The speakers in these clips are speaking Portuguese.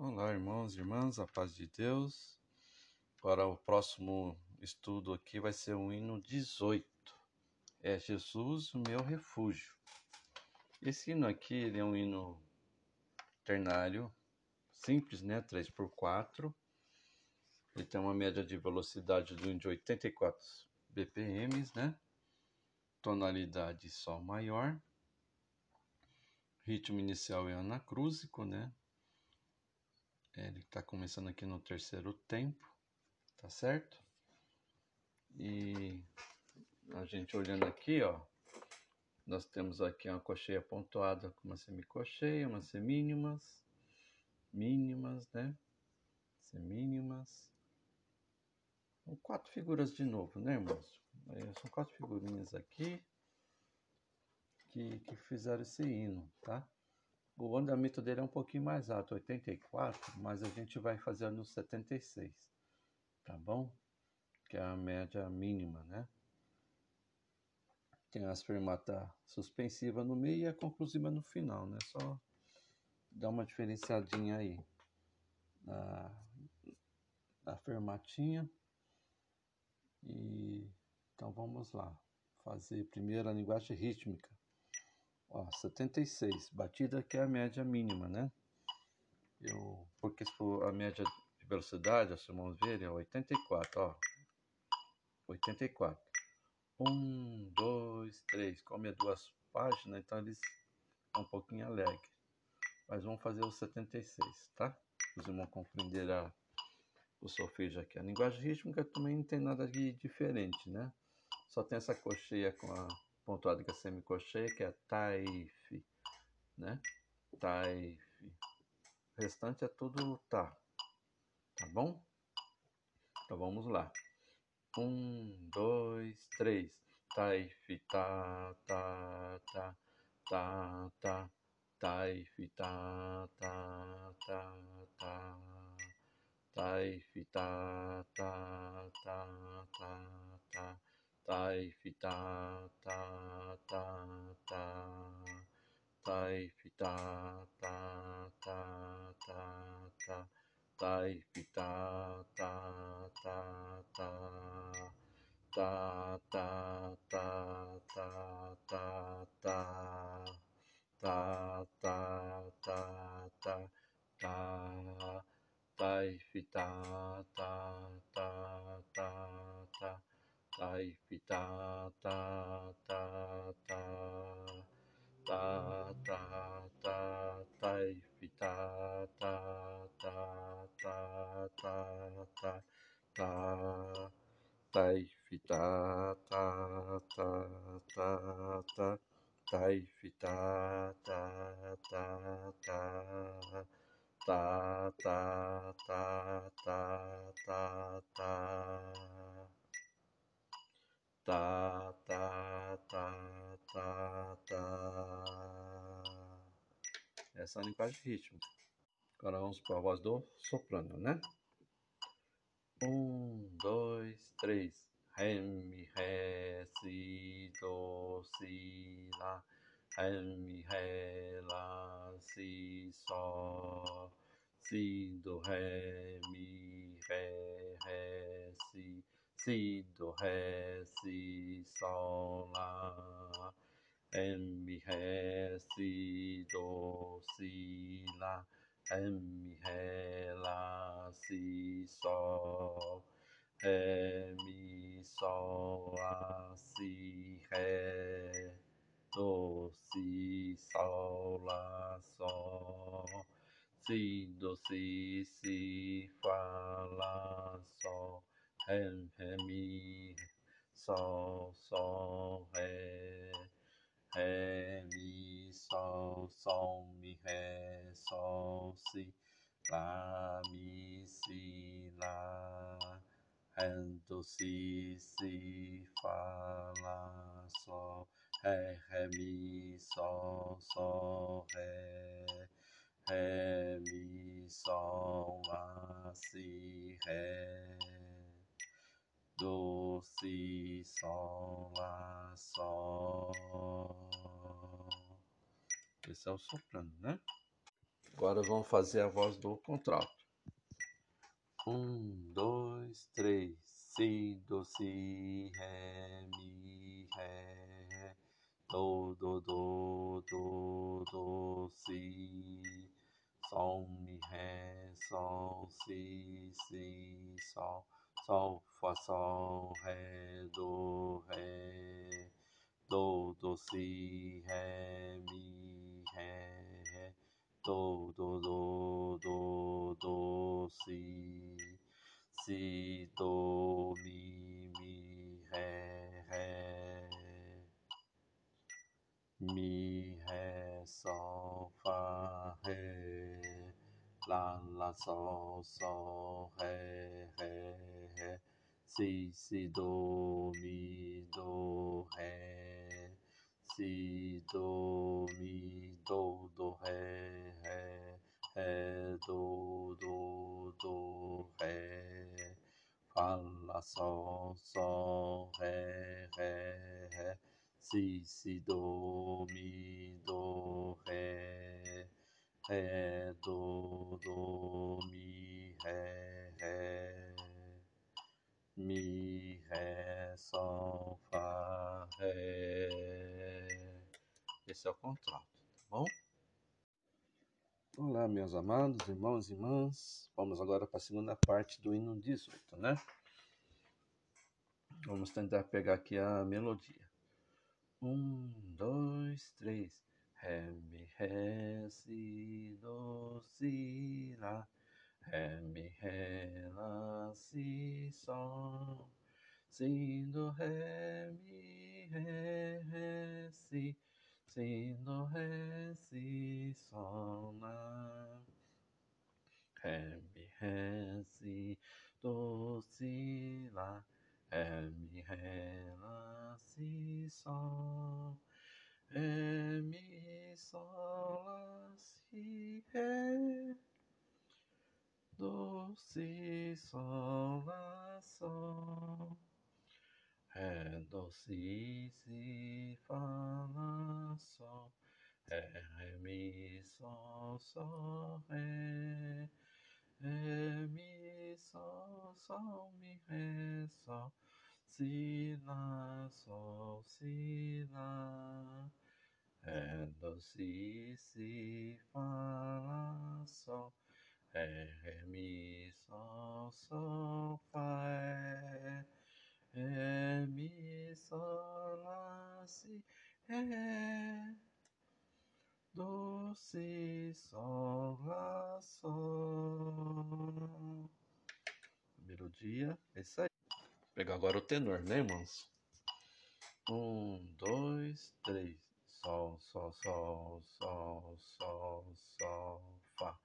Olá, irmãos e irmãs, a paz de Deus. Para o próximo estudo aqui vai ser o hino 18. É Jesus, o meu refúgio. Esse hino aqui ele é um hino ternário, simples, né? 3x4. Ele tem uma média de velocidade de 84 BPM, né? Tonalidade Sol maior. Ritmo inicial é anacrúsico, né? Ele está começando aqui no terceiro tempo, tá certo? E a gente olhando aqui, ó, nós temos aqui uma cocheia pontuada com uma semicocheia, umas semínimas, mínimas, né? Semínimas. São quatro figuras de novo, né, irmãos? São quatro figurinhas aqui que, que fizeram esse hino, tá? O andamento dele é um pouquinho mais alto, 84, mas a gente vai fazer no 76, tá bom? Que é a média mínima, né? Tem as fermata suspensiva no meio e a conclusiva no final, né? Só dar uma diferenciadinha aí na, na fermatinha. E então vamos lá, fazer primeiro a linguagem rítmica. Ó, 76, batida que é a média mínima, né? Eu, porque se for a média de velocidade, se vamos ver, é 84, ó. 84. 1, 2, 3. Como é duas páginas, então eles um pouquinho alegre. Mas vamos fazer o 76, tá? Os irmãos compreender a, o solfejo aqui. A linguagem rítmica também não tem nada de diferente, né? Só tem essa cocheia com a pontuado com a semicocheia, que é taif, né? Taif. O restante é tudo tá. Tá bom? Então vamos lá. Um, dois, três. Taif, tá, tá, tá, tá, tá. Taif, tá, tá, tá, tá. Taif, tá, tá, tá, tá tai fi ta ta ta ta tai fi ta ta ta ta ta tai fi ta ta ta ta ta ta ta ta ta ta ta ta ta ta ta tai fi ta ta ta ta ta tai fi ta ta ta ta ta ta ta tai fi ta ta ta ta ta ta ta tai fi ta ta ta ta ta tai fi ta ta ta ta ta ta ta ta ta ta tá, tá, tá, tá, tá. Essa é a limpagem rítmica. Agora vamos para a voz do soprano, né? Um, dois, três. Ré, mi, ré, si, do, si, lá. Ré, mi, ré, lá, si, sol. Si, do, ré, mi, ré, ré, si si do he si so la em mi he si do si la em mi he la si so he mi so la si he do si so la so si do si si fa la so ré, ré, mi, sol, sol, ré, ré, mi, sol, sol, mi, ré, sol, si, lá, mi, si, lá, ré, do, si, si, fá, lá, sol, ré, ré, mi, sol, sol, ré, ré, mi, sol, lá, si, ré, do, si, sol, lá, sol. Esse é o soprano, né? Agora vamos fazer a voz do contralto. Um, dois, três. Si, do, si, ré, mi, ré. Do, do, do, do, do, si. Sol, mi, ré, sol, si, si, sol. Sol, fá, sol, ré, do, ré. Do, do, si, ré, mi, ré, ré. Do, do, do, do, do, si. Si, do, mi, mi, ré, ré. Mi, ré, sol, fá, ré. Lá, lá, sol, sol, ré, ré, ré. Si, si, do, mi, do, ré. Si, do, mi, do, do, ré, ré. Ré, do, do, do, ré. Fá, lá, sol, sol, ré, ré, ré. Si, si, do, mi, do, ré. Ré, do, do, mi, ré, ré. Mi, ré, sol, fá, ré. Esse é o contrato, tá bom? Olá, meus amados irmãos e irmãs. Vamos agora para a segunda parte do hino 18, né? Vamos tentar pegar aqui a melodia. Um, dois, três. Ré, mi, ré, si, do, si, lá. Ré, mi, ré, lá, si, sol. Si, do, ré, mi, ré, ré, si. Si, do, ré, si, sol, lá. Ré, mi, ré, si, do, si, lá. Ré, mi, ré, lá, si, sol. Ré, mi, sol, lá, si, ré. Do, si, sol, lá, sol. Ré, do, si, si, fá, lá, sol. Ré, ré, mi, sol, sol, ré. Ré, mi, sol, sol, mi, ré, sol. Si, sol, si. Ré, do, si, si, fá, lá, sol. Ré, ré, mi, sol, sol, fá, ré. Mi, sol, lá, si, ré. Do, si, sol, lá, sol. Melodia, é isso aí. Vou pegar agora o tenor, né, irmãos? Um, dois, três. Sol, sol, sol, sol, sol, sol, fá.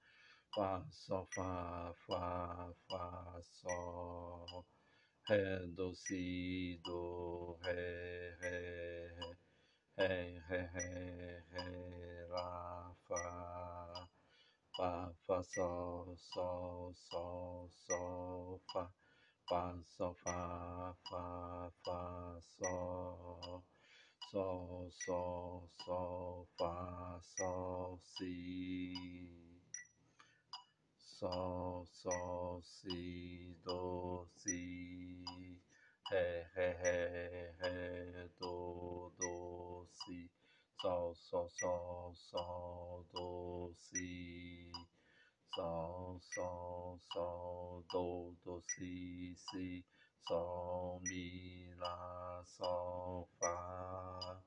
Fá, sol, fá, fá, fá, sol. Ré, do, si, do, ré, ré, ré, ré, ré, ré, lá, fá. Fá, fá, sol, sol, sol, sol, fá. Fá, sol, fá, fá, fá, sol. Sol, sol, sol, fá, sol, si. Sol, sol, si, do, si. Ré, ré, ré, ré, do, do, si. Sol, sol, sol, sol, do, si. Sol, sol, sol, do, do, si, si. Sol, mi, lá, sol, fá.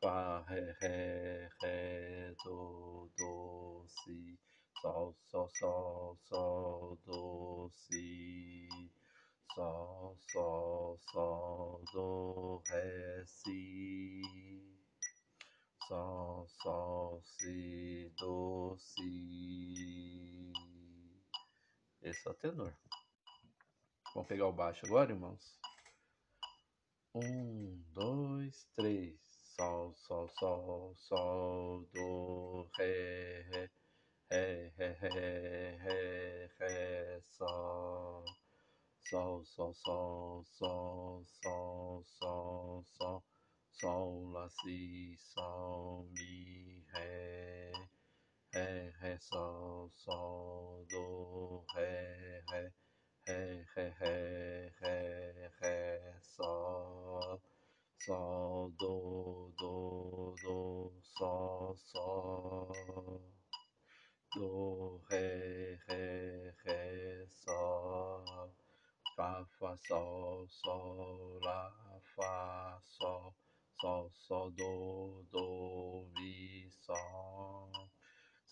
Fá, ré, ré, ré, do, do, si. Sol, sol, sol, sol, do, si. Sol, sol, sol, do, ré, si. Sol, sol, si, do, si. Esse é o tenor. Vamos pegar o baixo agora, irmãos? Um, dois, três. Sol, sol, sol, sol, do, ré, ré. Ré, ré, ré, ré, ré, sol. Sol, sol, sol, sol, sol, sol, sol. Sol, lá, si, sol, mi, ré. ré, ré, sol, sol, sol, sol, lá, fá, sol, sol, sol, do, do, mi, sol,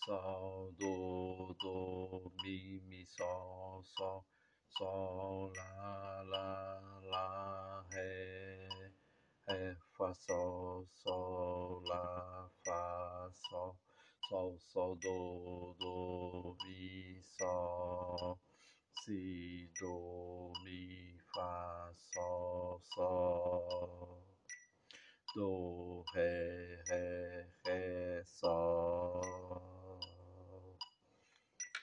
sol, do, do, mi, mi, sol, sol, sol, lá, lá, lá, ré, ré, fá, sol, sol, lá, fá, sol, sol, sol, do, do, mi, sol, si, do, mi, fá, sol, sol, do, ré, ré, ré, sol.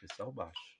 Esse é o baixo.